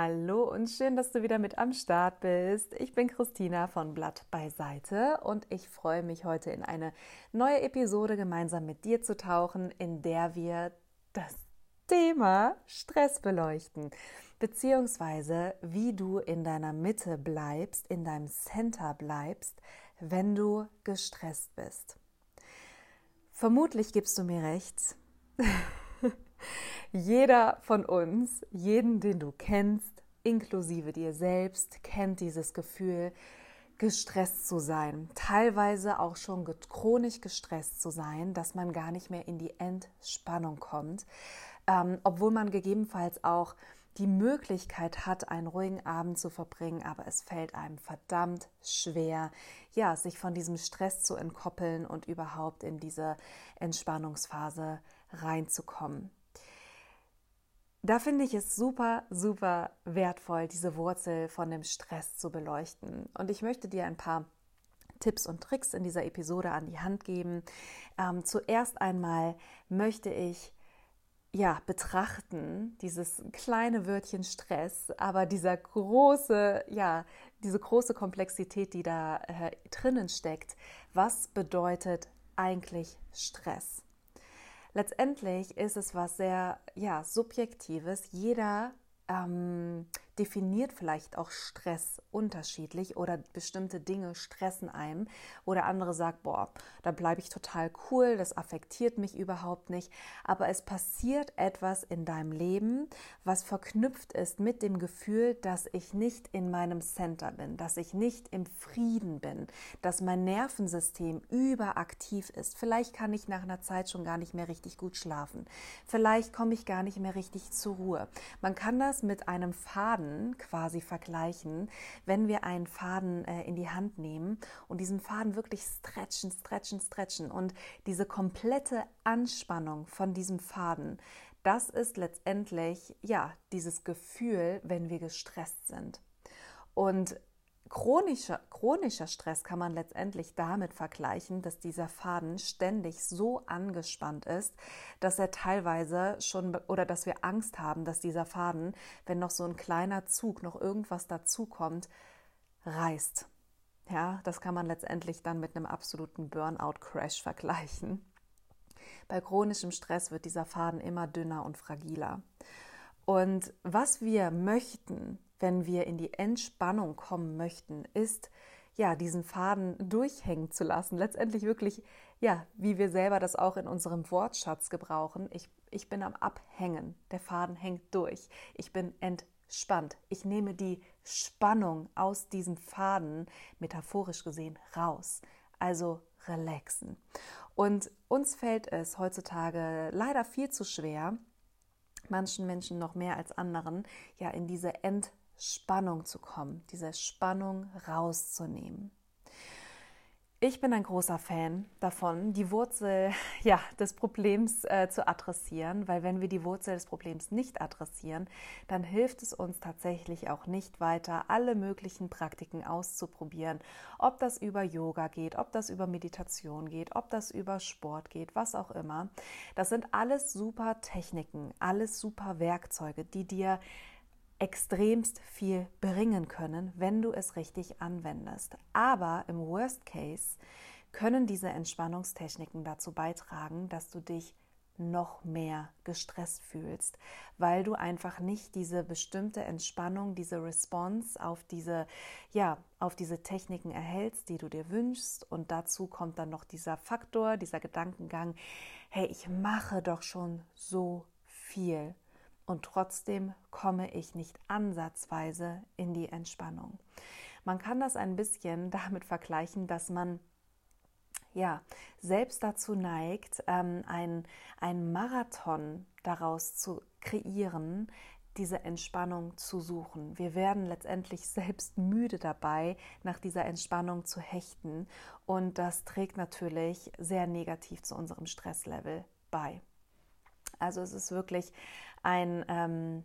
Hallo und schön, dass du wieder mit am Start bist. Ich bin Christina von Blatt beiseite und ich freue mich heute in eine neue Episode gemeinsam mit dir zu tauchen, in der wir das Thema Stress beleuchten, beziehungsweise wie du in deiner Mitte bleibst, in deinem Center bleibst, wenn du gestresst bist. Vermutlich gibst du mir recht. Jeder von uns, jeden, den du kennst, inklusive dir selbst, kennt dieses Gefühl, gestresst zu sein, teilweise auch schon chronisch gestresst zu sein, dass man gar nicht mehr in die Entspannung kommt, ähm, obwohl man gegebenenfalls auch die Möglichkeit hat, einen ruhigen Abend zu verbringen, aber es fällt einem verdammt schwer, ja, sich von diesem Stress zu entkoppeln und überhaupt in diese Entspannungsphase reinzukommen. Da finde ich es super, super wertvoll, diese Wurzel von dem Stress zu beleuchten. Und ich möchte dir ein paar Tipps und Tricks in dieser Episode an die Hand geben. Ähm, zuerst einmal möchte ich ja, betrachten, dieses kleine Wörtchen Stress, aber dieser große, ja, diese große Komplexität, die da äh, drinnen steckt. Was bedeutet eigentlich Stress? Letztendlich ist es was sehr ja, Subjektives. Jeder ähm, definiert vielleicht auch Stress unterschiedlich oder bestimmte Dinge stressen einem oder andere sagt, boah, da bleibe ich total cool, das affektiert mich überhaupt nicht. Aber es passiert etwas in deinem Leben, was verknüpft ist mit dem Gefühl, dass ich nicht in meinem Center bin, dass ich nicht im Frieden bin, dass mein Nervensystem überaktiv ist. Vielleicht kann ich nach einer Zeit schon gar nicht mehr richtig gut schlafen. Vielleicht komme ich gar nicht mehr richtig zur Ruhe. Man kann das mit einem Faden Faden quasi vergleichen, wenn wir einen Faden äh, in die Hand nehmen und diesen Faden wirklich stretchen, stretchen, stretchen und diese komplette Anspannung von diesem Faden, das ist letztendlich ja dieses Gefühl, wenn wir gestresst sind. Und Chronischer, chronischer Stress kann man letztendlich damit vergleichen, dass dieser Faden ständig so angespannt ist, dass er teilweise schon oder dass wir Angst haben, dass dieser Faden, wenn noch so ein kleiner Zug, noch irgendwas dazukommt, reißt. Ja, das kann man letztendlich dann mit einem absoluten Burnout-Crash vergleichen. Bei chronischem Stress wird dieser Faden immer dünner und fragiler. Und was wir möchten, wenn wir in die Entspannung kommen möchten, ist ja, diesen Faden durchhängen zu lassen. Letztendlich wirklich, ja, wie wir selber das auch in unserem Wortschatz gebrauchen. Ich, ich bin am Abhängen. Der Faden hängt durch. Ich bin entspannt. Ich nehme die Spannung aus diesem Faden, metaphorisch gesehen, raus. Also relaxen. Und uns fällt es heutzutage leider viel zu schwer, manchen Menschen noch mehr als anderen, ja, in diese Entspannung Spannung zu kommen, diese Spannung rauszunehmen. Ich bin ein großer Fan davon, die Wurzel ja, des Problems äh, zu adressieren, weil wenn wir die Wurzel des Problems nicht adressieren, dann hilft es uns tatsächlich auch nicht weiter, alle möglichen Praktiken auszuprobieren, ob das über Yoga geht, ob das über Meditation geht, ob das über Sport geht, was auch immer. Das sind alles super Techniken, alles super Werkzeuge, die dir extremst viel bringen können, wenn du es richtig anwendest. Aber im Worst Case können diese Entspannungstechniken dazu beitragen, dass du dich noch mehr gestresst fühlst, weil du einfach nicht diese bestimmte Entspannung, diese Response auf diese, ja, auf diese Techniken erhältst, die du dir wünschst. Und dazu kommt dann noch dieser Faktor, dieser Gedankengang, hey, ich mache doch schon so viel und trotzdem komme ich nicht ansatzweise in die Entspannung. Man kann das ein bisschen damit vergleichen, dass man ja selbst dazu neigt, ähm, ein, ein Marathon daraus zu kreieren, diese Entspannung zu suchen. Wir werden letztendlich selbst müde dabei, nach dieser Entspannung zu hechten und das trägt natürlich sehr negativ zu unserem Stresslevel bei. Also es ist wirklich ein, ähm,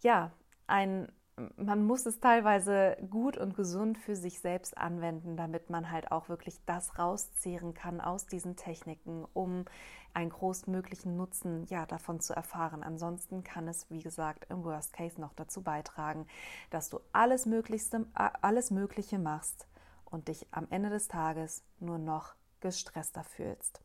ja, ein man muss es teilweise gut und gesund für sich selbst anwenden, damit man halt auch wirklich das rauszehren kann aus diesen Techniken, um einen großmöglichen Nutzen ja davon zu erfahren. Ansonsten kann es, wie gesagt, im Worst Case noch dazu beitragen, dass du alles Möglichste, alles Mögliche machst und dich am Ende des Tages nur noch gestresster fühlst.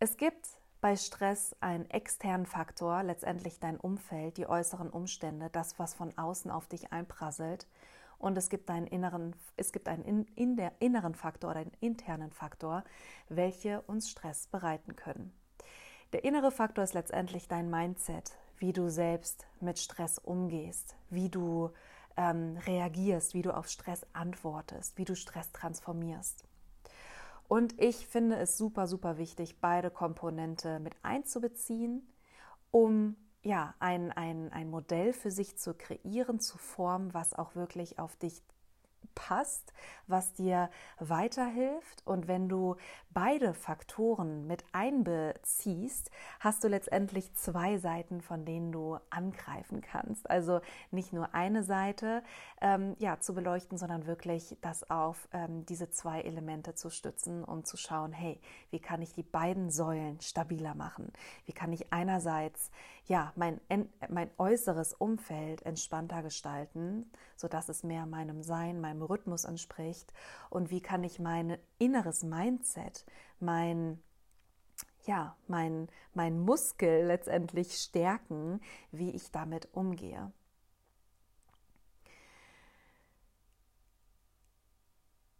Es gibt bei Stress einen externen Faktor, letztendlich dein Umfeld, die äußeren Umstände, das, was von außen auf dich einprasselt. Und es gibt einen inneren, es gibt einen in, in der inneren Faktor oder einen internen Faktor, welche uns Stress bereiten können. Der innere Faktor ist letztendlich dein Mindset, wie du selbst mit Stress umgehst, wie du ähm, reagierst, wie du auf Stress antwortest, wie du Stress transformierst. Und ich finde es super, super wichtig, beide Komponente mit einzubeziehen, um ja, ein, ein, ein Modell für sich zu kreieren, zu formen, was auch wirklich auf dich passt, was dir weiterhilft. Und wenn du beide Faktoren mit einbeziehst, hast du letztendlich zwei Seiten, von denen du angreifen kannst. Also nicht nur eine Seite ähm, ja, zu beleuchten, sondern wirklich das auf ähm, diese zwei Elemente zu stützen, um zu schauen, hey, wie kann ich die beiden Säulen stabiler machen? Wie kann ich einerseits ja, mein, mein äußeres Umfeld entspannter gestalten, sodass es mehr meinem Sein, meinem Rhythmus entspricht? Und wie kann ich mein inneres Mindset, mein ja, mein, mein Muskel letztendlich stärken, wie ich damit umgehe.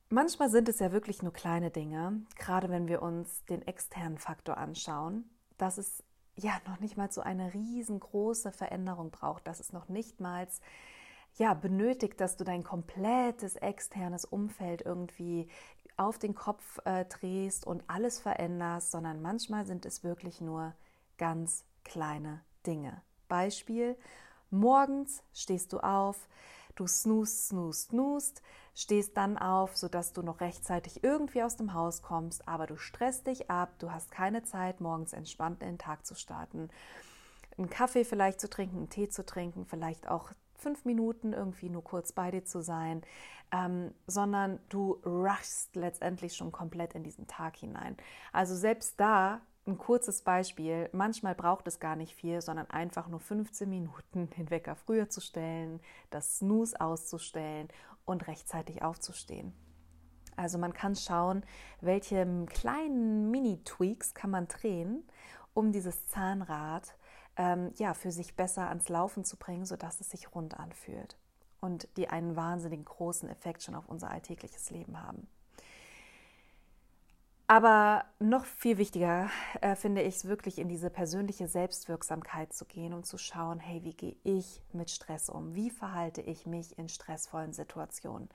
Manchmal sind es ja wirklich nur kleine Dinge, gerade wenn wir uns den externen Faktor anschauen, dass es ja noch nicht mal so eine riesengroße Veränderung braucht, dass es noch nicht mal ja, benötigt, dass du dein komplettes externes Umfeld irgendwie auf den Kopf äh, drehst und alles veränderst, sondern manchmal sind es wirklich nur ganz kleine Dinge. Beispiel, morgens stehst du auf, du snoost, snoost, snoost, stehst dann auf, sodass du noch rechtzeitig irgendwie aus dem Haus kommst, aber du stresst dich ab, du hast keine Zeit, morgens entspannt in den Tag zu starten. Einen Kaffee vielleicht zu trinken, einen Tee zu trinken, vielleicht auch fünf Minuten irgendwie nur kurz bei dir zu sein, ähm, sondern du rushst letztendlich schon komplett in diesen Tag hinein. Also selbst da ein kurzes Beispiel. Manchmal braucht es gar nicht viel, sondern einfach nur 15 Minuten den Wecker früher zu stellen, das Snooze auszustellen und rechtzeitig aufzustehen. Also man kann schauen, welche kleinen Mini-Tweaks kann man drehen, um dieses Zahnrad ähm, ja, für sich besser ans Laufen zu bringen, sodass es sich rund anfühlt und die einen wahnsinnig großen Effekt schon auf unser alltägliches Leben haben. Aber noch viel wichtiger äh, finde ich es wirklich in diese persönliche Selbstwirksamkeit zu gehen und zu schauen, hey, wie gehe ich mit Stress um? Wie verhalte ich mich in stressvollen Situationen?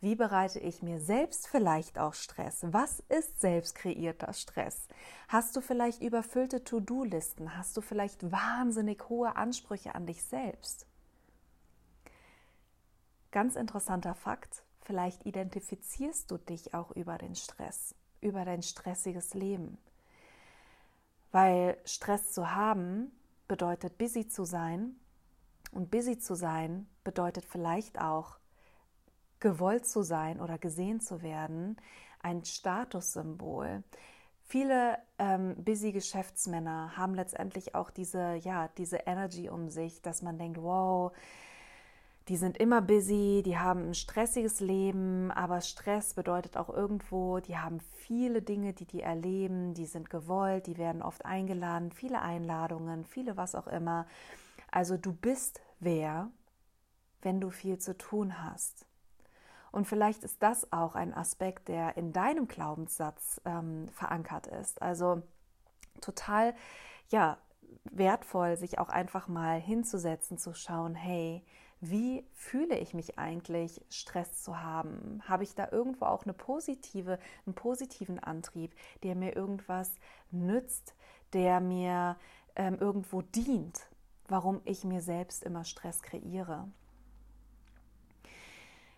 Wie bereite ich mir selbst vielleicht auch Stress? Was ist selbst kreierter Stress? Hast du vielleicht überfüllte To-Do-Listen? Hast du vielleicht wahnsinnig hohe Ansprüche an dich selbst? Ganz interessanter Fakt, vielleicht identifizierst du dich auch über den Stress über dein stressiges Leben. Weil Stress zu haben bedeutet busy zu sein und busy zu sein bedeutet vielleicht auch gewollt zu sein oder gesehen zu werden, ein Statussymbol. Viele ähm, busy Geschäftsmänner haben letztendlich auch diese, ja, diese Energy um sich, dass man denkt, wow, die sind immer busy, die haben ein stressiges Leben, aber Stress bedeutet auch irgendwo, die haben viele Dinge, die die erleben, die sind gewollt, die werden oft eingeladen, viele Einladungen, viele was auch immer. Also du bist wer, wenn du viel zu tun hast. Und vielleicht ist das auch ein Aspekt, der in deinem Glaubenssatz ähm, verankert ist. Also total, ja, wertvoll, sich auch einfach mal hinzusetzen, zu schauen, hey, wie fühle ich mich eigentlich, Stress zu haben? Habe ich da irgendwo auch eine positive, einen positiven Antrieb, der mir irgendwas nützt, der mir ähm, irgendwo dient, warum ich mir selbst immer Stress kreiere?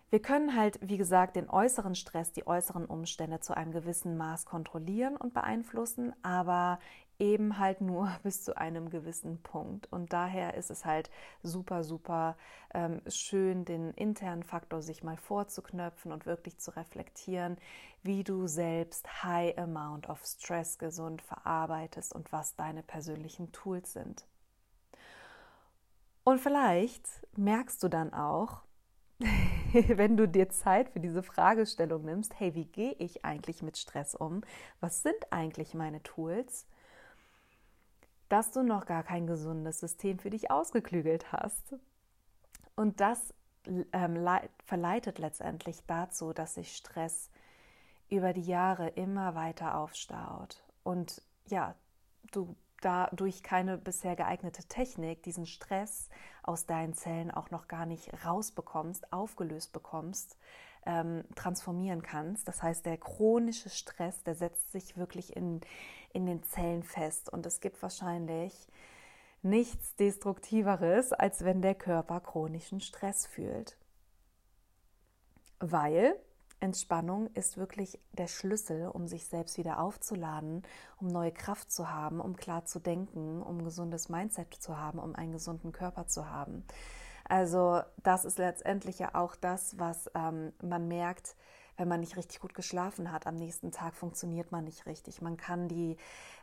Wir können halt, wie gesagt, den äußeren Stress, die äußeren Umstände zu einem gewissen Maß kontrollieren und beeinflussen, aber eben halt nur bis zu einem gewissen Punkt. Und daher ist es halt super, super ähm, schön, den internen Faktor sich mal vorzuknöpfen und wirklich zu reflektieren, wie du selbst High Amount of Stress gesund verarbeitest und was deine persönlichen Tools sind. Und vielleicht merkst du dann auch, wenn du dir Zeit für diese Fragestellung nimmst, hey, wie gehe ich eigentlich mit Stress um? Was sind eigentlich meine Tools? Dass du noch gar kein gesundes System für dich ausgeklügelt hast. Und das ähm, verleitet letztendlich dazu, dass sich Stress über die Jahre immer weiter aufstaut. Und ja, du dadurch keine bisher geeignete Technik diesen Stress aus deinen Zellen auch noch gar nicht rausbekommst, aufgelöst bekommst, ähm, transformieren kannst. Das heißt, der chronische Stress, der setzt sich wirklich in, in den Zellen fest und es gibt wahrscheinlich nichts Destruktiveres, als wenn der Körper chronischen Stress fühlt. Weil Entspannung ist wirklich der Schlüssel, um sich selbst wieder aufzuladen, um neue Kraft zu haben, um klar zu denken, um ein gesundes Mindset zu haben, um einen gesunden Körper zu haben. Also das ist letztendlich ja auch das, was ähm, man merkt, wenn man nicht richtig gut geschlafen hat. Am nächsten Tag funktioniert man nicht richtig. Man kann die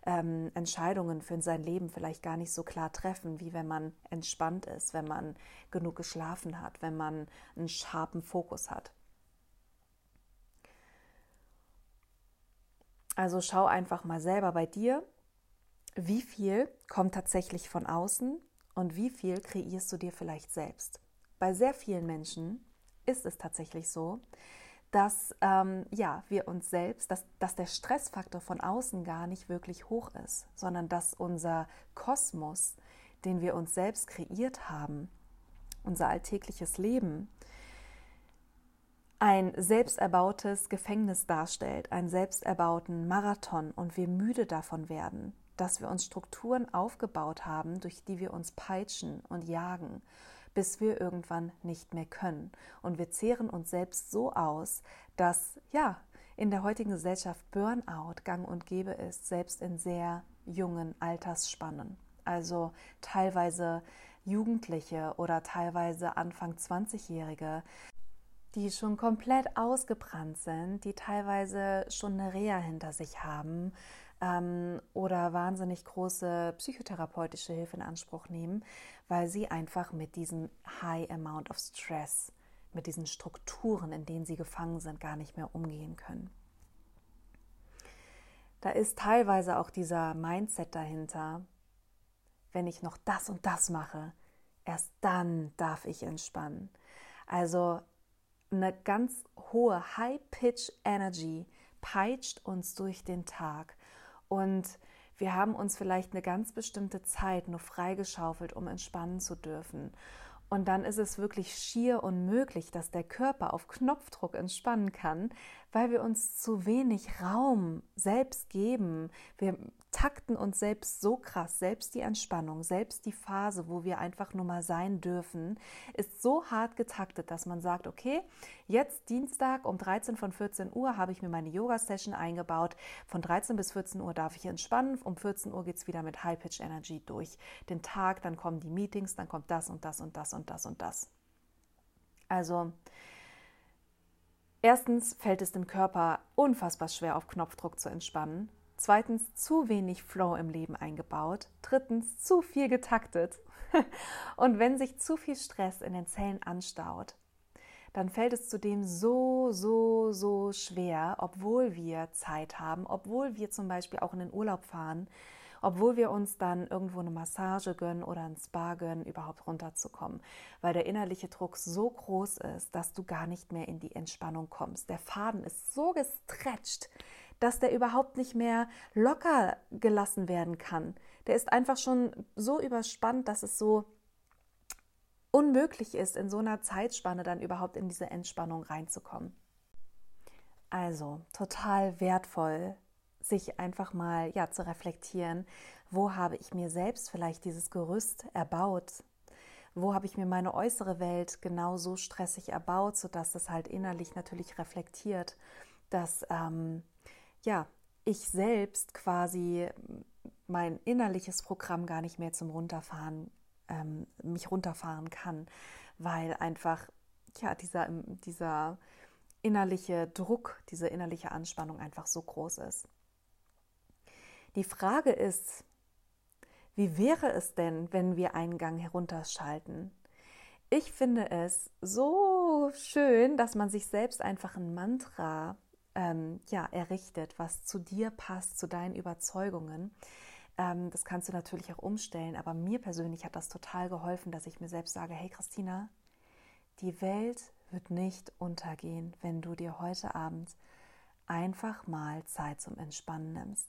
ähm, Entscheidungen für sein Leben vielleicht gar nicht so klar treffen, wie wenn man entspannt ist, wenn man genug geschlafen hat, wenn man einen scharfen Fokus hat. Also schau einfach mal selber bei dir, wie viel kommt tatsächlich von außen und wie viel kreierst du dir vielleicht selbst. Bei sehr vielen Menschen ist es tatsächlich so, dass ähm, ja, wir uns selbst, dass, dass der Stressfaktor von außen gar nicht wirklich hoch ist, sondern dass unser Kosmos, den wir uns selbst kreiert haben, unser alltägliches Leben, ein selbsterbautes Gefängnis darstellt, einen selbsterbauten Marathon und wir müde davon werden, dass wir uns Strukturen aufgebaut haben, durch die wir uns peitschen und jagen, bis wir irgendwann nicht mehr können. Und wir zehren uns selbst so aus, dass ja, in der heutigen Gesellschaft Burnout gang und gäbe ist, selbst in sehr jungen Altersspannen. Also teilweise Jugendliche oder teilweise Anfang 20-Jährige, die schon komplett ausgebrannt sind, die teilweise schon eine Reha hinter sich haben ähm, oder wahnsinnig große psychotherapeutische Hilfe in Anspruch nehmen, weil sie einfach mit diesem High Amount of Stress, mit diesen Strukturen, in denen sie gefangen sind, gar nicht mehr umgehen können. Da ist teilweise auch dieser Mindset dahinter, wenn ich noch das und das mache, erst dann darf ich entspannen. Also eine ganz hohe High-Pitch-Energy peitscht uns durch den Tag. Und wir haben uns vielleicht eine ganz bestimmte Zeit nur freigeschaufelt, um entspannen zu dürfen. Und dann ist es wirklich schier unmöglich, dass der Körper auf Knopfdruck entspannen kann, weil wir uns zu wenig Raum selbst geben. Wir takten uns selbst so krass, selbst die Entspannung, selbst die Phase, wo wir einfach nur mal sein dürfen, ist so hart getaktet, dass man sagt, okay, jetzt Dienstag um 13 von 14 Uhr habe ich mir meine Yoga-Session eingebaut. Von 13 bis 14 Uhr darf ich entspannen. Um 14 Uhr geht es wieder mit High-Pitch Energy durch den Tag. Dann kommen die Meetings, dann kommt das und das und das und das und das. Also, Erstens fällt es dem Körper unfassbar schwer, auf Knopfdruck zu entspannen. Zweitens zu wenig Flow im Leben eingebaut. Drittens zu viel getaktet. Und wenn sich zu viel Stress in den Zellen anstaut, dann fällt es zudem so, so, so schwer, obwohl wir Zeit haben, obwohl wir zum Beispiel auch in den Urlaub fahren, obwohl wir uns dann irgendwo eine Massage gönnen oder ein Spa gönnen, überhaupt runterzukommen, weil der innerliche Druck so groß ist, dass du gar nicht mehr in die Entspannung kommst. Der Faden ist so gestretcht, dass der überhaupt nicht mehr locker gelassen werden kann. Der ist einfach schon so überspannt, dass es so unmöglich ist, in so einer Zeitspanne dann überhaupt in diese Entspannung reinzukommen. Also total wertvoll, sich einfach mal ja zu reflektieren, wo habe ich mir selbst vielleicht dieses Gerüst erbaut? Wo habe ich mir meine äußere Welt genau so stressig erbaut, sodass das halt innerlich natürlich reflektiert, dass ähm, ja, ich selbst quasi mein innerliches Programm gar nicht mehr zum Runterfahren, ähm, mich runterfahren kann, weil einfach ja, dieser, dieser innerliche Druck, diese innerliche Anspannung einfach so groß ist. Die Frage ist, wie wäre es denn, wenn wir einen Gang herunterschalten? Ich finde es so schön, dass man sich selbst einfach ein Mantra ähm, ja, errichtet, was zu dir passt, zu deinen Überzeugungen. Ähm, das kannst du natürlich auch umstellen, aber mir persönlich hat das total geholfen, dass ich mir selbst sage, hey Christina, die Welt wird nicht untergehen, wenn du dir heute Abend einfach mal Zeit zum Entspannen nimmst.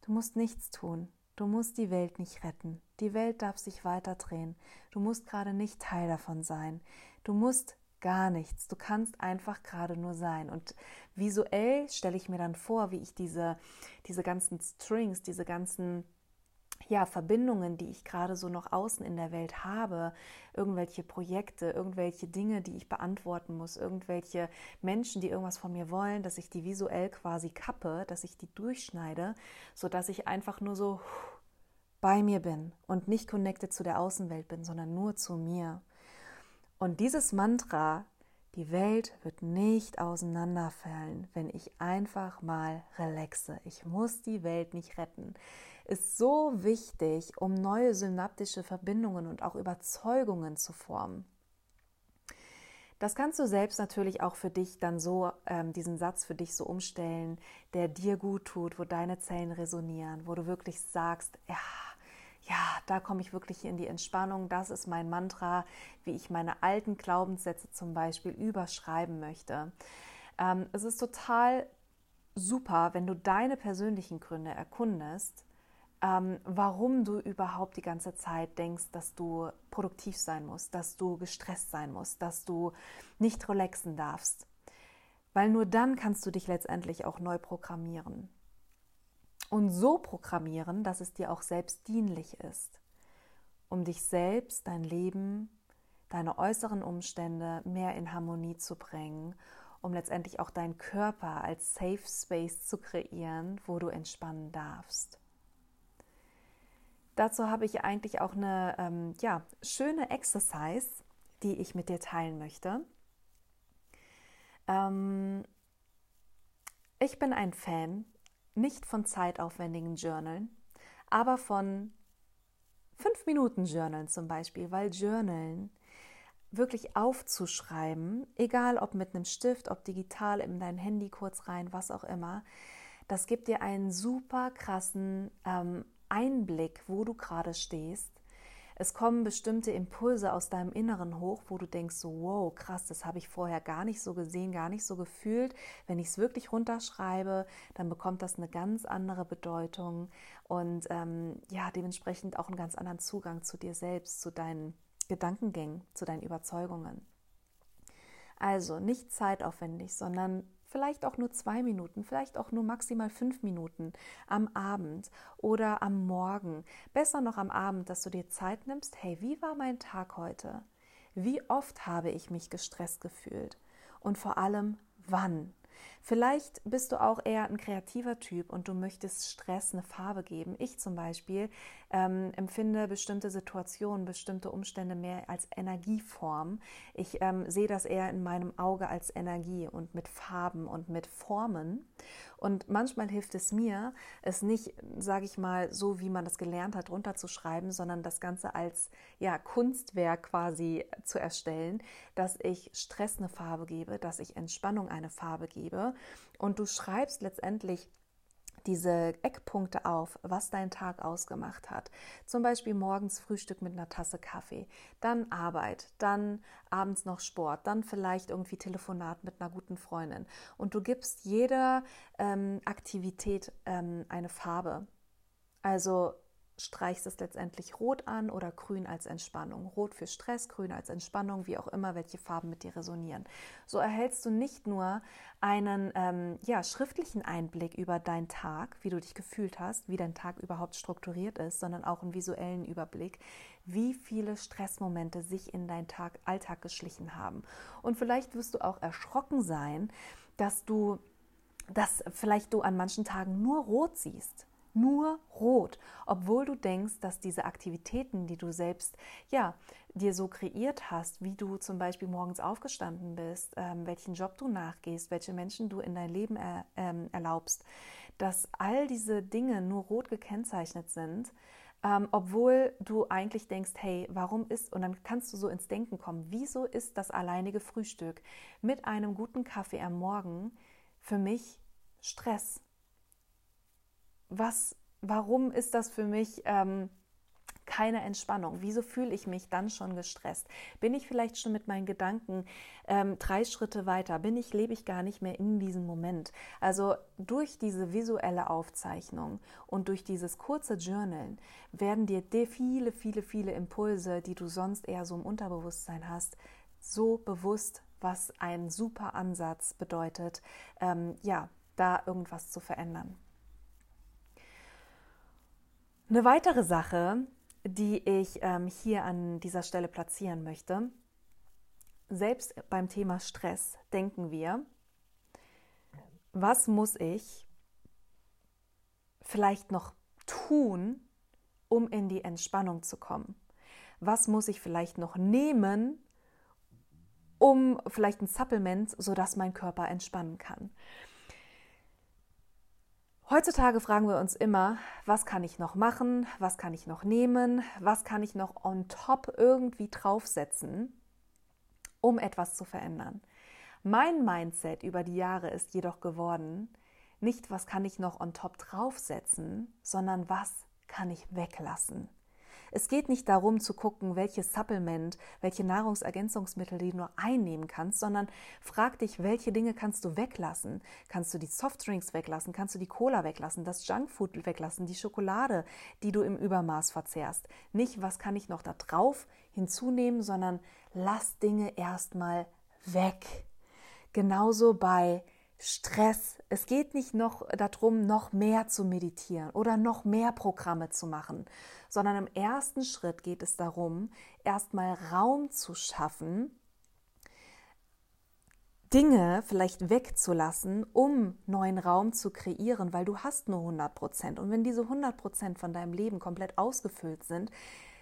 Du musst nichts tun. Du musst die Welt nicht retten. Die Welt darf sich weiter drehen. Du musst gerade nicht Teil davon sein. Du musst gar nichts. Du kannst einfach gerade nur sein. Und visuell stelle ich mir dann vor, wie ich diese, diese ganzen Strings, diese ganzen ja, Verbindungen, die ich gerade so noch außen in der Welt habe, irgendwelche Projekte, irgendwelche Dinge, die ich beantworten muss, irgendwelche Menschen, die irgendwas von mir wollen, dass ich die visuell quasi kappe, dass ich die durchschneide, sodass ich einfach nur so bei mir bin und nicht connected zu der Außenwelt bin, sondern nur zu mir. Und dieses Mantra, die Welt wird nicht auseinanderfallen, wenn ich einfach mal relaxe. Ich muss die Welt nicht retten ist so wichtig, um neue synaptische Verbindungen und auch Überzeugungen zu formen. Das kannst du selbst natürlich auch für dich dann so, ähm, diesen Satz für dich so umstellen, der dir gut tut, wo deine Zellen resonieren, wo du wirklich sagst, ja, ja, da komme ich wirklich in die Entspannung. Das ist mein Mantra, wie ich meine alten Glaubenssätze zum Beispiel überschreiben möchte. Ähm, es ist total super, wenn du deine persönlichen Gründe erkundest, ähm, warum du überhaupt die ganze Zeit denkst, dass du produktiv sein musst, dass du gestresst sein musst, dass du nicht relaxen darfst. Weil nur dann kannst du dich letztendlich auch neu programmieren. Und so programmieren, dass es dir auch selbst dienlich ist, um dich selbst, dein Leben, deine äußeren Umstände mehr in Harmonie zu bringen, um letztendlich auch deinen Körper als Safe Space zu kreieren, wo du entspannen darfst. Dazu habe ich eigentlich auch eine ähm, ja, schöne Exercise, die ich mit dir teilen möchte. Ähm, ich bin ein Fan, nicht von zeitaufwendigen Journalen, aber von 5 Minuten Journalen zum Beispiel, weil Journalen wirklich aufzuschreiben, egal ob mit einem Stift, ob digital in dein Handy kurz rein, was auch immer, das gibt dir einen super krassen ähm, Einblick, wo du gerade stehst. Es kommen bestimmte Impulse aus deinem Inneren hoch, wo du denkst, so, wow, krass, das habe ich vorher gar nicht so gesehen, gar nicht so gefühlt. Wenn ich es wirklich runterschreibe, dann bekommt das eine ganz andere Bedeutung und ähm, ja, dementsprechend auch einen ganz anderen Zugang zu dir selbst, zu deinen Gedankengängen, zu deinen Überzeugungen. Also nicht zeitaufwendig, sondern vielleicht auch nur zwei Minuten, vielleicht auch nur maximal fünf Minuten am Abend oder am Morgen. Besser noch am Abend, dass du dir Zeit nimmst, hey, wie war mein Tag heute? Wie oft habe ich mich gestresst gefühlt? Und vor allem, wann? Vielleicht bist du auch eher ein kreativer Typ und du möchtest Stress eine Farbe geben. Ich zum Beispiel ähm, empfinde bestimmte Situationen, bestimmte Umstände mehr als Energieform. Ich ähm, sehe das eher in meinem Auge als Energie und mit Farben und mit Formen. Und manchmal hilft es mir, es nicht, sage ich mal, so wie man das gelernt hat, runterzuschreiben, sondern das Ganze als ja, Kunstwerk quasi zu erstellen, dass ich Stress eine Farbe gebe, dass ich Entspannung eine Farbe gebe. Und du schreibst letztendlich diese Eckpunkte auf, was dein Tag ausgemacht hat. Zum Beispiel morgens Frühstück mit einer Tasse Kaffee, dann Arbeit, dann abends noch Sport, dann vielleicht irgendwie Telefonat mit einer guten Freundin. Und du gibst jeder ähm, Aktivität ähm, eine Farbe. Also streichst es letztendlich rot an oder grün als Entspannung. Rot für Stress, grün als Entspannung, wie auch immer, welche Farben mit dir resonieren. So erhältst du nicht nur einen ähm, ja, schriftlichen Einblick über deinen Tag, wie du dich gefühlt hast, wie dein Tag überhaupt strukturiert ist, sondern auch einen visuellen Überblick, wie viele Stressmomente sich in deinen Tag, Alltag geschlichen haben. Und vielleicht wirst du auch erschrocken sein, dass du dass vielleicht du an manchen Tagen nur rot siehst nur rot, obwohl du denkst, dass diese Aktivitäten, die du selbst ja dir so kreiert hast, wie du zum Beispiel morgens aufgestanden bist, ähm, welchen Job du nachgehst, welche Menschen du in dein Leben er, ähm, erlaubst, dass all diese Dinge nur rot gekennzeichnet sind, ähm, obwohl du eigentlich denkst, hey, warum ist, und dann kannst du so ins Denken kommen, wieso ist das alleinige Frühstück mit einem guten Kaffee am Morgen für mich Stress? Was, warum ist das für mich ähm, keine Entspannung? Wieso fühle ich mich dann schon gestresst? Bin ich vielleicht schon mit meinen Gedanken ähm, drei Schritte weiter? Bin ich, lebe ich gar nicht mehr in diesem Moment? Also durch diese visuelle Aufzeichnung und durch dieses kurze Journalen werden dir viele, viele, viele Impulse, die du sonst eher so im Unterbewusstsein hast, so bewusst, was ein super Ansatz bedeutet, ähm, ja, da irgendwas zu verändern. Eine weitere Sache, die ich ähm, hier an dieser Stelle platzieren möchte, selbst beim Thema Stress denken wir, was muss ich vielleicht noch tun, um in die Entspannung zu kommen? Was muss ich vielleicht noch nehmen, um vielleicht ein Supplement, sodass mein Körper entspannen kann? Heutzutage fragen wir uns immer, was kann ich noch machen, was kann ich noch nehmen, was kann ich noch on top irgendwie draufsetzen, um etwas zu verändern. Mein Mindset über die Jahre ist jedoch geworden, nicht was kann ich noch on top draufsetzen, sondern was kann ich weglassen. Es geht nicht darum zu gucken, welches Supplement, welche Nahrungsergänzungsmittel du nur einnehmen kannst, sondern frag dich, welche Dinge kannst du weglassen? Kannst du die Softdrinks weglassen? Kannst du die Cola weglassen? Das Junkfood weglassen? Die Schokolade, die du im Übermaß verzehrst? Nicht, was kann ich noch da drauf hinzunehmen, sondern lass Dinge erstmal weg. Genauso bei Stress. Es geht nicht noch darum, noch mehr zu meditieren oder noch mehr Programme zu machen, sondern im ersten Schritt geht es darum, erstmal Raum zu schaffen, Dinge vielleicht wegzulassen, um neuen Raum zu kreieren, weil du hast nur 100 Prozent. Und wenn diese 100 Prozent von deinem Leben komplett ausgefüllt sind,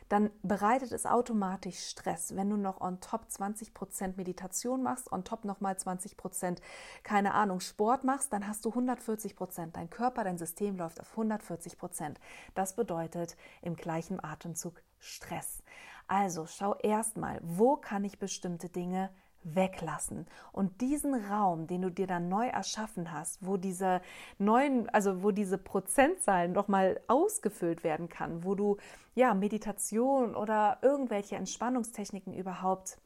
dann bereitet es automatisch Stress. Wenn du noch on top 20% Meditation machst, on top nochmal 20%, keine Ahnung, Sport machst, dann hast du 140%. Dein Körper, dein System läuft auf 140%. Das bedeutet im gleichen Atemzug Stress. Also schau erstmal, wo kann ich bestimmte Dinge weglassen. Und diesen Raum, den du dir dann neu erschaffen hast, wo diese neuen, also wo diese Prozentzahlen nochmal ausgefüllt werden kann, wo du ja Meditation oder irgendwelche Entspannungstechniken überhaupt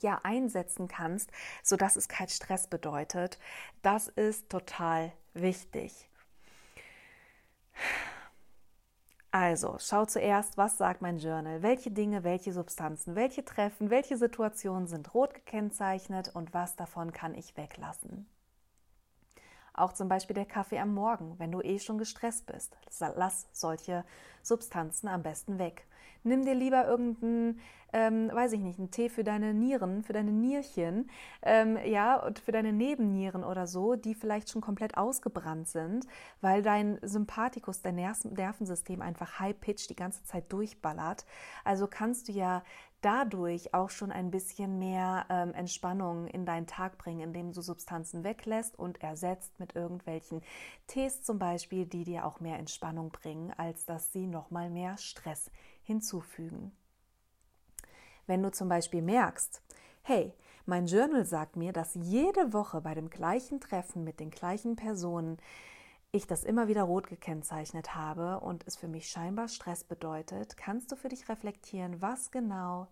ja einsetzen kannst, sodass es kein Stress bedeutet, das ist total wichtig. Also, schau zuerst, was sagt mein Journal, welche Dinge, welche Substanzen, welche Treffen, welche Situationen sind rot gekennzeichnet und was davon kann ich weglassen. Auch zum Beispiel der Kaffee am Morgen, wenn du eh schon gestresst bist. Lass solche Substanzen am besten weg. Nimm dir lieber irgendeinen, ähm, weiß ich nicht, einen Tee für deine Nieren, für deine Nierchen, ähm, ja, und für deine Nebennieren oder so, die vielleicht schon komplett ausgebrannt sind, weil dein Sympathikus, dein Nervensystem einfach high-pitch die ganze Zeit durchballert. Also kannst du ja dadurch auch schon ein bisschen mehr ähm, Entspannung in deinen Tag bringen, indem du Substanzen weglässt und ersetzt mit irgendwelchen Tees zum Beispiel, die dir auch mehr Entspannung bringen, als dass sie nochmal mehr Stress hinzufügen. Wenn du zum Beispiel merkst, hey, mein Journal sagt mir, dass jede Woche bei dem gleichen Treffen mit den gleichen Personen ich das immer wieder rot gekennzeichnet habe und es für mich scheinbar Stress bedeutet, kannst du für dich reflektieren, was genau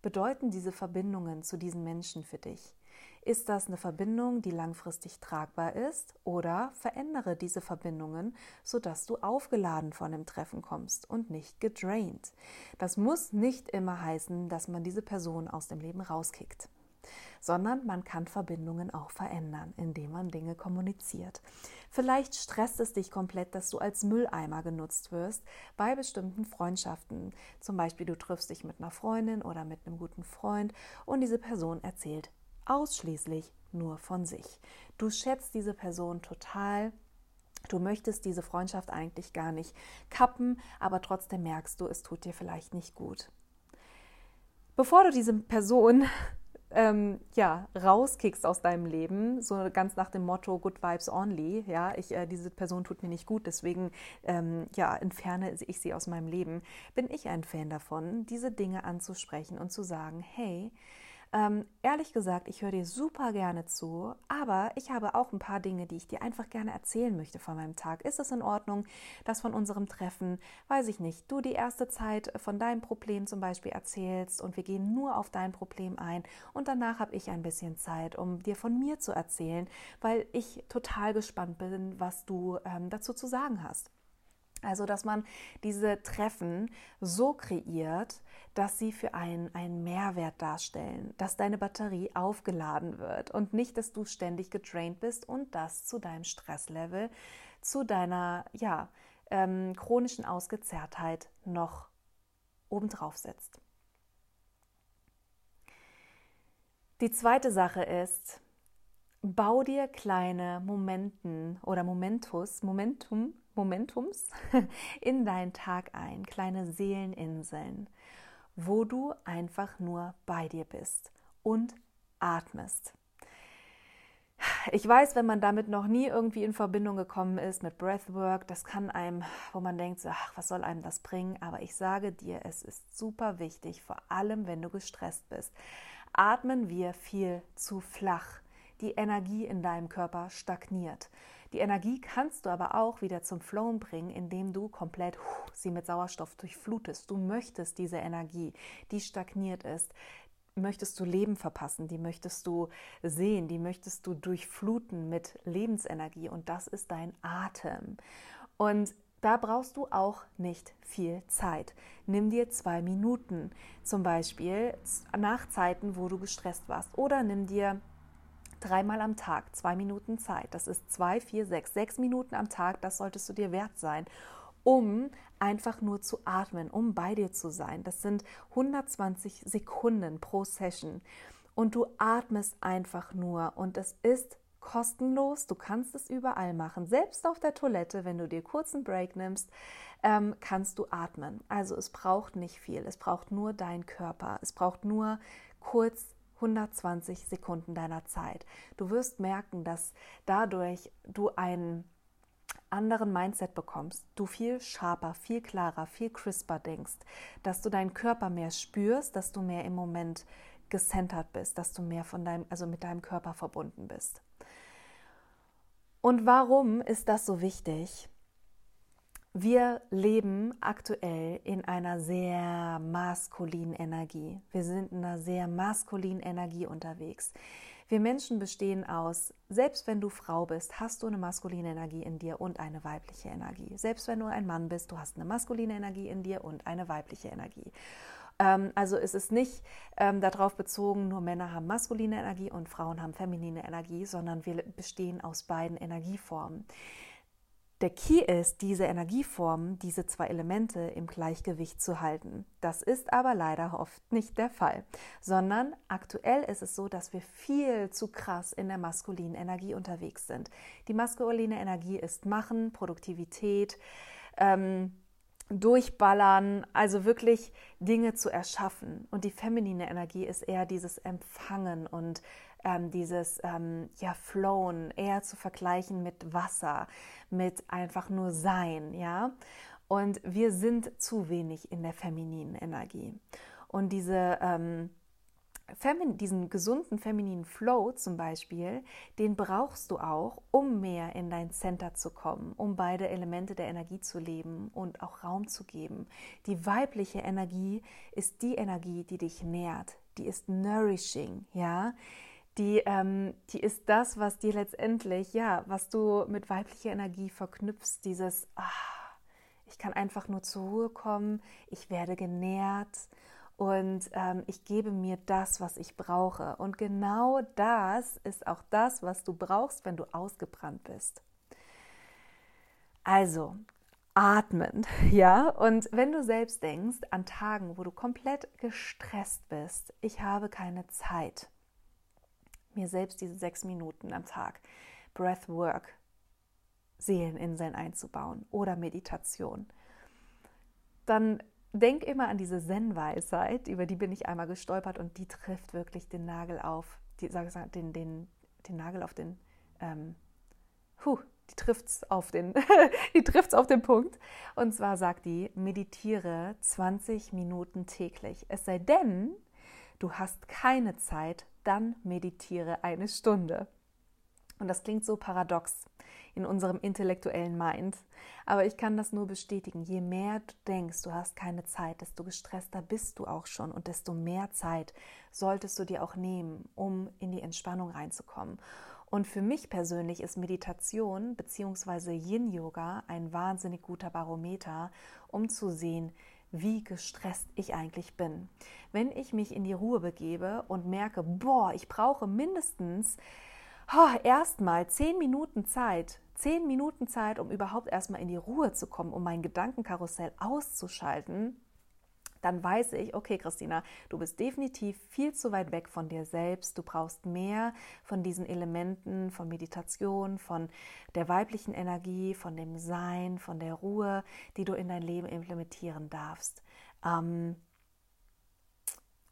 bedeuten diese Verbindungen zu diesen Menschen für dich? Ist das eine Verbindung, die langfristig tragbar ist oder verändere diese Verbindungen, sodass du aufgeladen von dem Treffen kommst und nicht gedraint? Das muss nicht immer heißen, dass man diese Person aus dem Leben rauskickt sondern man kann Verbindungen auch verändern, indem man Dinge kommuniziert. Vielleicht stresst es dich komplett, dass du als Mülleimer genutzt wirst bei bestimmten Freundschaften. Zum Beispiel du triffst dich mit einer Freundin oder mit einem guten Freund und diese Person erzählt ausschließlich nur von sich. Du schätzt diese Person total, Du möchtest diese Freundschaft eigentlich gar nicht kappen, aber trotzdem merkst du, es tut dir vielleicht nicht gut. Bevor du diese Person ähm, ja, rauskickst aus deinem Leben, so ganz nach dem Motto Good Vibes Only, ja, ich, äh, diese Person tut mir nicht gut, deswegen ähm, ja, entferne ich sie aus meinem Leben, bin ich ein Fan davon, diese Dinge anzusprechen und zu sagen, hey, ähm, ehrlich gesagt, ich höre dir super gerne zu, aber ich habe auch ein paar Dinge, die ich dir einfach gerne erzählen möchte von meinem Tag. Ist es in Ordnung, dass von unserem Treffen, weiß ich nicht, du die erste Zeit von deinem Problem zum Beispiel erzählst und wir gehen nur auf dein Problem ein und danach habe ich ein bisschen Zeit, um dir von mir zu erzählen, weil ich total gespannt bin, was du ähm, dazu zu sagen hast. Also, dass man diese Treffen so kreiert, dass sie für einen einen Mehrwert darstellen, dass deine Batterie aufgeladen wird und nicht, dass du ständig gedraint bist und das zu deinem Stresslevel, zu deiner ja, ähm, chronischen Ausgezerrtheit noch obendrauf setzt. Die zweite Sache ist, bau dir kleine Momenten oder Momentus, Momentum Momentums in deinen Tag ein, kleine Seeleninseln, wo du einfach nur bei dir bist und atmest. Ich weiß, wenn man damit noch nie irgendwie in Verbindung gekommen ist mit Breathwork, das kann einem, wo man denkt, ach, was soll einem das bringen? Aber ich sage dir, es ist super wichtig, vor allem wenn du gestresst bist. Atmen wir viel zu flach. Die Energie in deinem Körper stagniert. Die Energie kannst du aber auch wieder zum Flowen bringen, indem du komplett sie mit Sauerstoff durchflutest. Du möchtest diese Energie, die stagniert ist, möchtest du Leben verpassen, die möchtest du sehen, die möchtest du durchfluten mit Lebensenergie und das ist dein Atem. Und da brauchst du auch nicht viel Zeit. Nimm dir zwei Minuten, zum Beispiel nach Zeiten, wo du gestresst warst, oder nimm dir dreimal am Tag, zwei Minuten Zeit. Das ist zwei, vier, sechs, sechs Minuten am Tag. Das solltest du dir wert sein, um einfach nur zu atmen, um bei dir zu sein. Das sind 120 Sekunden pro Session. Und du atmest einfach nur. Und es ist kostenlos. Du kannst es überall machen. Selbst auf der Toilette, wenn du dir kurz einen Break nimmst, ähm, kannst du atmen. Also es braucht nicht viel. Es braucht nur dein Körper. Es braucht nur kurz 120 Sekunden deiner Zeit. Du wirst merken, dass dadurch du einen anderen Mindset bekommst, du viel sharper, viel klarer, viel crisper denkst, dass du deinen Körper mehr spürst, dass du mehr im Moment gecentert bist, dass du mehr von deinem, also mit deinem Körper verbunden bist. Und warum ist das so wichtig? Wir leben aktuell in einer sehr maskulinen Energie. Wir sind in einer sehr maskulinen Energie unterwegs. Wir Menschen bestehen aus, selbst wenn du Frau bist, hast du eine maskuline Energie in dir und eine weibliche Energie. Selbst wenn du ein Mann bist, du hast eine maskuline Energie in dir und eine weibliche Energie. Ähm, also ist es nicht ähm, darauf bezogen, nur Männer haben maskuline Energie und Frauen haben feminine Energie, sondern wir bestehen aus beiden Energieformen. Der Key ist, diese Energieformen, diese zwei Elemente im Gleichgewicht zu halten. Das ist aber leider oft nicht der Fall, sondern aktuell ist es so, dass wir viel zu krass in der maskulinen Energie unterwegs sind. Die maskuline Energie ist Machen, Produktivität, ähm, durchballern, also wirklich Dinge zu erschaffen. Und die feminine Energie ist eher dieses Empfangen und ähm, dieses ähm, ja, Flown eher zu vergleichen mit Wasser, mit einfach nur Sein, ja. Und wir sind zu wenig in der femininen Energie. Und diese ähm, Femin diesen gesunden femininen Flow zum Beispiel, den brauchst du auch, um mehr in dein Center zu kommen, um beide Elemente der Energie zu leben und auch Raum zu geben. Die weibliche Energie ist die Energie, die dich nährt, die ist nourishing, ja, die, ähm, die ist das, was dir letztendlich, ja, was du mit weiblicher Energie verknüpfst, dieses, ah, ich kann einfach nur zur Ruhe kommen, ich werde genährt und ähm, ich gebe mir das, was ich brauche. Und genau das ist auch das, was du brauchst, wenn du ausgebrannt bist. Also, atmen, ja. Und wenn du selbst denkst an Tagen, wo du komplett gestresst bist, ich habe keine Zeit, mir selbst diese sechs Minuten am Tag Breathwork, Seeleninseln einzubauen oder Meditation, dann denk immer an diese Zen-Weisheit, über die bin ich einmal gestolpert und die trifft wirklich den Nagel auf, die, sag den, den, den Nagel auf den, ähm, huh, die trifft's auf den, die trifft's auf den Punkt. Und zwar sagt die, meditiere 20 Minuten täglich. Es sei denn, du hast keine Zeit, dann meditiere eine Stunde. Und das klingt so paradox in unserem intellektuellen Mind. Aber ich kann das nur bestätigen. Je mehr du denkst, du hast keine Zeit, desto gestresster bist du auch schon und desto mehr Zeit solltest du dir auch nehmen, um in die Entspannung reinzukommen. Und für mich persönlich ist Meditation bzw. Yin-Yoga ein wahnsinnig guter Barometer, um zu sehen, wie gestresst ich eigentlich bin. Wenn ich mich in die Ruhe begebe und merke, boah, ich brauche mindestens oh, erstmal zehn Minuten Zeit, zehn Minuten Zeit, um überhaupt erstmal in die Ruhe zu kommen, um mein Gedankenkarussell auszuschalten, dann weiß ich, okay, Christina, du bist definitiv viel zu weit weg von dir selbst. Du brauchst mehr von diesen Elementen, von Meditation, von der weiblichen Energie, von dem Sein, von der Ruhe, die du in dein Leben implementieren darfst. Ähm,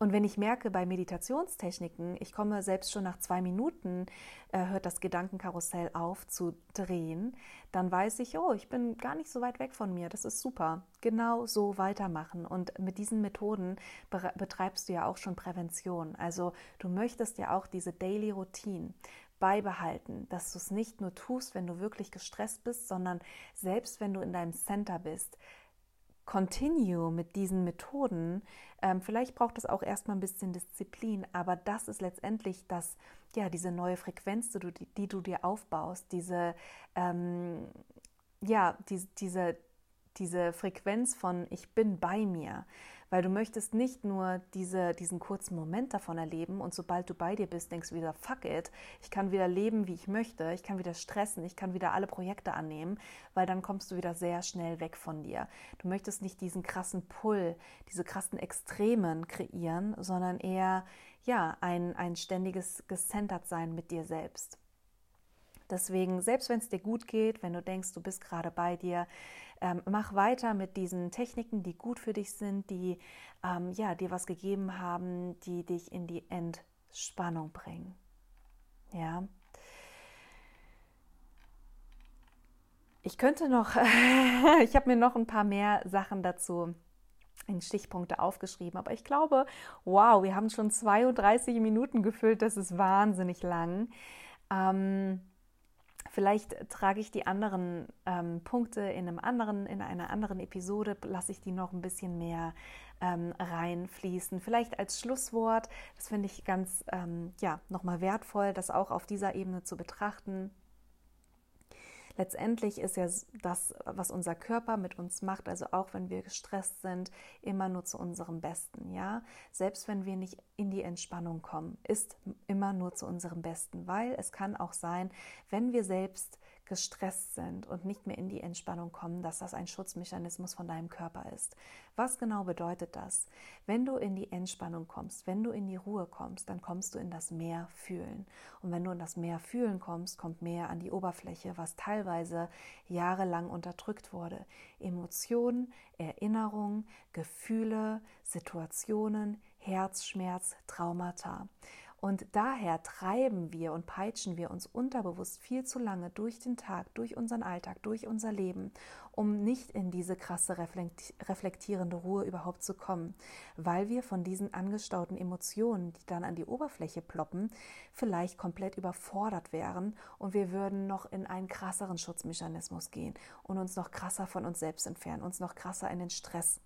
und wenn ich merke bei Meditationstechniken, ich komme selbst schon nach zwei Minuten, äh, hört das Gedankenkarussell auf zu drehen, dann weiß ich, oh, ich bin gar nicht so weit weg von mir. Das ist super. Genau so weitermachen. Und mit diesen Methoden betreibst du ja auch schon Prävention. Also du möchtest ja auch diese Daily Routine beibehalten, dass du es nicht nur tust, wenn du wirklich gestresst bist, sondern selbst wenn du in deinem Center bist, continue mit diesen Methoden. Ähm, vielleicht braucht es auch erstmal ein bisschen Disziplin, aber das ist letztendlich das, ja, diese neue Frequenz, die du, die, du dir aufbaust, diese, ähm, ja, die, diese, diese Frequenz von ich bin bei mir weil du möchtest nicht nur diese, diesen kurzen Moment davon erleben und sobald du bei dir bist, denkst du wieder, fuck it, ich kann wieder leben, wie ich möchte, ich kann wieder stressen, ich kann wieder alle Projekte annehmen, weil dann kommst du wieder sehr schnell weg von dir. Du möchtest nicht diesen krassen Pull, diese krassen Extremen kreieren, sondern eher ja, ein, ein ständiges Gecentert sein mit dir selbst. Deswegen, selbst wenn es dir gut geht, wenn du denkst, du bist gerade bei dir, ähm, mach weiter mit diesen Techniken, die gut für dich sind, die ähm, ja, dir was gegeben haben, die dich in die Entspannung bringen. Ja. Ich könnte noch, ich habe mir noch ein paar mehr Sachen dazu in Stichpunkte aufgeschrieben, aber ich glaube, wow, wir haben schon 32 Minuten gefüllt, das ist wahnsinnig lang. Ähm, Vielleicht trage ich die anderen ähm, Punkte in einem anderen, in einer anderen Episode, lasse ich die noch ein bisschen mehr ähm, reinfließen. Vielleicht als Schlusswort, das finde ich ganz ähm, ja, nochmal wertvoll, das auch auf dieser Ebene zu betrachten letztendlich ist ja das, was unser Körper mit uns macht, also auch wenn wir gestresst sind, immer nur zu unserem Besten, ja. Selbst wenn wir nicht in die Entspannung kommen, ist immer nur zu unserem Besten, weil es kann auch sein, wenn wir selbst gestresst sind und nicht mehr in die Entspannung kommen, dass das ein Schutzmechanismus von deinem Körper ist. Was genau bedeutet das? Wenn du in die Entspannung kommst, wenn du in die Ruhe kommst, dann kommst du in das Meer fühlen. Und wenn du in das Meer fühlen kommst, kommt mehr an die Oberfläche, was teilweise jahrelang unterdrückt wurde. Emotionen, Erinnerungen, Gefühle, Situationen, Herzschmerz, Traumata. Und daher treiben wir und peitschen wir uns unterbewusst viel zu lange durch den Tag, durch unseren Alltag, durch unser Leben, um nicht in diese krasse reflektierende Ruhe überhaupt zu kommen, weil wir von diesen angestauten Emotionen, die dann an die Oberfläche ploppen, vielleicht komplett überfordert wären und wir würden noch in einen krasseren Schutzmechanismus gehen und uns noch krasser von uns selbst entfernen, uns noch krasser in den Stress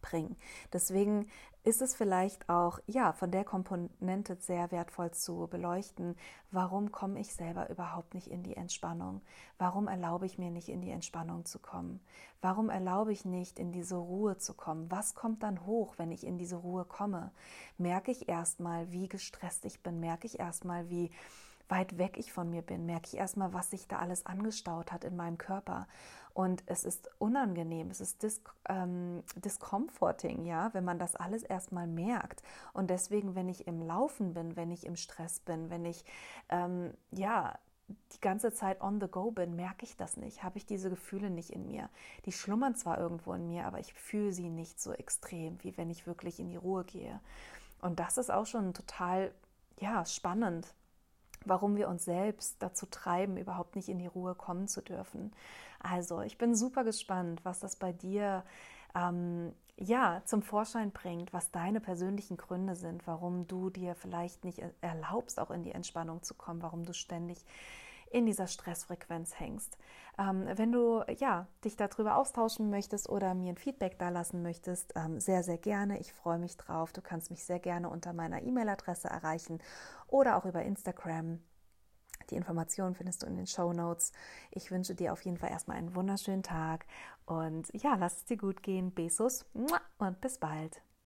bringen. Deswegen ist es vielleicht auch, ja, von der Komponente sehr wertvoll zu beleuchten, warum komme ich selber überhaupt nicht in die Entspannung? Warum erlaube ich mir nicht in die Entspannung zu kommen? Warum erlaube ich nicht in diese Ruhe zu kommen? Was kommt dann hoch, wenn ich in diese Ruhe komme? Merke ich erstmal, wie gestresst ich bin? Merke ich erstmal, wie weit weg ich von mir bin, merke ich erstmal, was sich da alles angestaut hat in meinem Körper. Und es ist unangenehm, es ist dis ähm, discomforting, ja, wenn man das alles erstmal merkt. Und deswegen, wenn ich im Laufen bin, wenn ich im Stress bin, wenn ich ähm, ja die ganze Zeit on the go bin, merke ich das nicht, habe ich diese Gefühle nicht in mir. Die schlummern zwar irgendwo in mir, aber ich fühle sie nicht so extrem, wie wenn ich wirklich in die Ruhe gehe. Und das ist auch schon total ja, spannend, warum wir uns selbst dazu treiben, überhaupt nicht in die Ruhe kommen zu dürfen. Also, ich bin super gespannt, was das bei dir ähm, ja, zum Vorschein bringt, was deine persönlichen Gründe sind, warum du dir vielleicht nicht erlaubst, auch in die Entspannung zu kommen, warum du ständig in dieser Stressfrequenz hängst. Ähm, wenn du ja, dich darüber austauschen möchtest oder mir ein Feedback da lassen möchtest, ähm, sehr, sehr gerne. Ich freue mich drauf. Du kannst mich sehr gerne unter meiner E-Mail-Adresse erreichen oder auch über Instagram. Die Informationen findest du in den Show Notes. Ich wünsche dir auf jeden Fall erstmal einen wunderschönen Tag und ja, lass es dir gut gehen. Besos und bis bald.